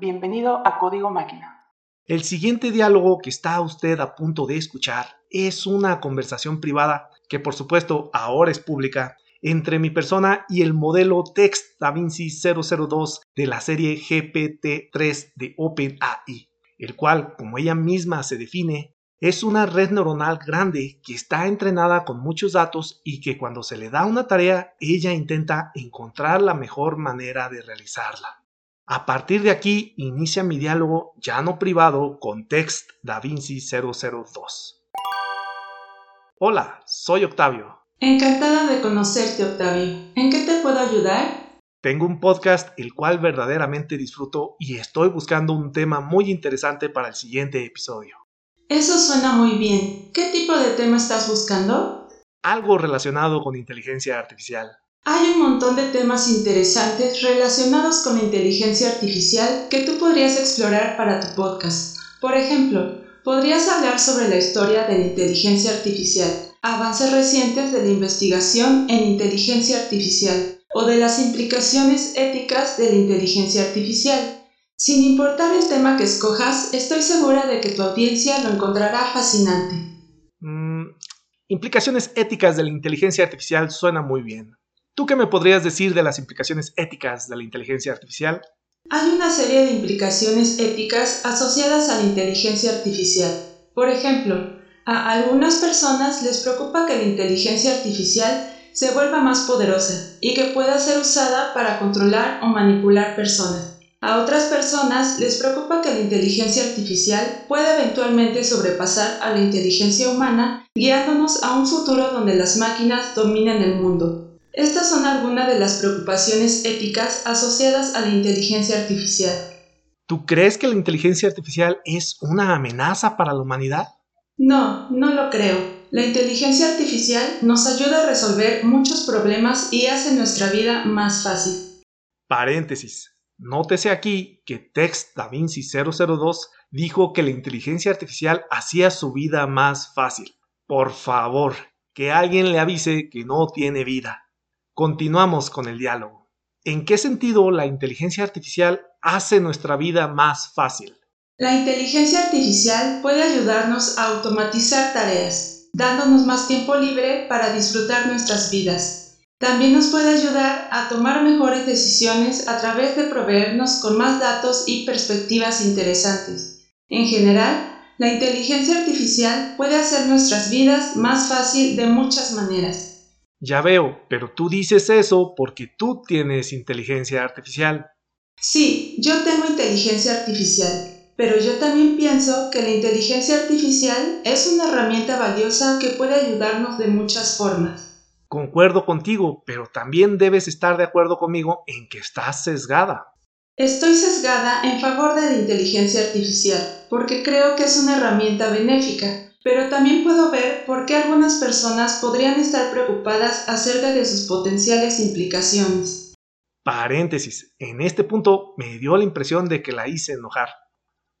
Bienvenido a Código Máquina. El siguiente diálogo que está usted a punto de escuchar es una conversación privada que por supuesto ahora es pública entre mi persona y el modelo Text DaVinci 002 de la serie GPT-3 de OpenAI, el cual, como ella misma se define, es una red neuronal grande que está entrenada con muchos datos y que cuando se le da una tarea, ella intenta encontrar la mejor manera de realizarla. A partir de aquí inicia mi diálogo ya no privado con Text DaVinci 002. Hola, soy Octavio. Encantada de conocerte, Octavio. ¿En qué te puedo ayudar? Tengo un podcast el cual verdaderamente disfruto y estoy buscando un tema muy interesante para el siguiente episodio. Eso suena muy bien. ¿Qué tipo de tema estás buscando? Algo relacionado con inteligencia artificial. Hay un montón de temas interesantes relacionados con la inteligencia artificial que tú podrías explorar para tu podcast. Por ejemplo, podrías hablar sobre la historia de la inteligencia artificial, avances recientes de la investigación en inteligencia artificial o de las implicaciones éticas de la inteligencia artificial. Sin importar el tema que escojas, estoy segura de que tu audiencia lo encontrará fascinante. Mm, implicaciones éticas de la inteligencia artificial suena muy bien. ¿Tú qué me podrías decir de las implicaciones éticas de la inteligencia artificial? Hay una serie de implicaciones éticas asociadas a la inteligencia artificial. Por ejemplo, a algunas personas les preocupa que la inteligencia artificial se vuelva más poderosa y que pueda ser usada para controlar o manipular personas. A otras personas les preocupa que la inteligencia artificial pueda eventualmente sobrepasar a la inteligencia humana, guiándonos a un futuro donde las máquinas dominen el mundo. Estas son algunas de las preocupaciones éticas asociadas a la inteligencia artificial. ¿Tú crees que la inteligencia artificial es una amenaza para la humanidad? No, no lo creo. La inteligencia artificial nos ayuda a resolver muchos problemas y hace nuestra vida más fácil. Paréntesis. Nótese aquí que Text DaVinci 002 dijo que la inteligencia artificial hacía su vida más fácil. Por favor, que alguien le avise que no tiene vida. Continuamos con el diálogo. ¿En qué sentido la inteligencia artificial hace nuestra vida más fácil? La inteligencia artificial puede ayudarnos a automatizar tareas, dándonos más tiempo libre para disfrutar nuestras vidas. También nos puede ayudar a tomar mejores decisiones a través de proveernos con más datos y perspectivas interesantes. En general, la inteligencia artificial puede hacer nuestras vidas más fácil de muchas maneras. Ya veo, pero tú dices eso porque tú tienes inteligencia artificial. Sí, yo tengo inteligencia artificial, pero yo también pienso que la inteligencia artificial es una herramienta valiosa que puede ayudarnos de muchas formas. Concuerdo contigo, pero también debes estar de acuerdo conmigo en que estás sesgada. Estoy sesgada en favor de la inteligencia artificial, porque creo que es una herramienta benéfica, pero también puedo ver por qué algunas personas podrían estar preocupadas acerca de sus potenciales implicaciones. Paréntesis, en este punto me dio la impresión de que la hice enojar.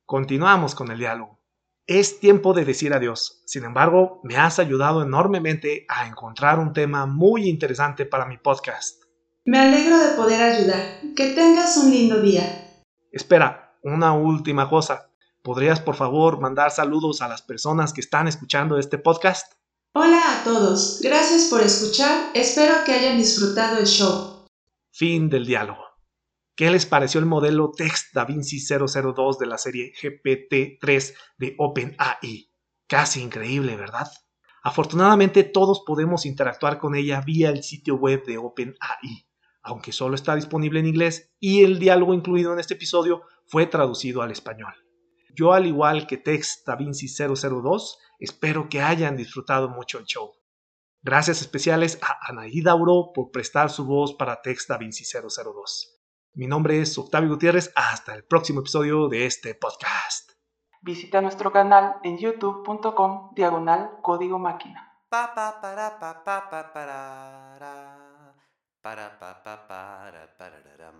Continuamos con el diálogo. Es tiempo de decir adiós. Sin embargo, me has ayudado enormemente a encontrar un tema muy interesante para mi podcast. Me alegro de poder ayudar. Que tengas un lindo día. Espera, una última cosa. ¿Podrías por favor mandar saludos a las personas que están escuchando este podcast? Hola a todos. Gracias por escuchar. Espero que hayan disfrutado el show. Fin del diálogo. ¿Qué les pareció el modelo Text DaVinci 002 de la serie GPT-3 de OpenAI? Casi increíble, ¿verdad? Afortunadamente todos podemos interactuar con ella vía el sitio web de OpenAI, aunque solo está disponible en inglés y el diálogo incluido en este episodio fue traducido al español. Yo, al igual que Text DaVinci 002, espero que hayan disfrutado mucho el show. Gracias especiales a Anaí Dauro por prestar su voz para Text DaVinci 002. Mi nombre es Octavio Gutiérrez. Hasta el próximo episodio de este podcast. Visita nuestro canal en youtube.com diagonal código máquina. Pa, pa, para, pa, pa, pa, para, para, para, pa, pa, para, para,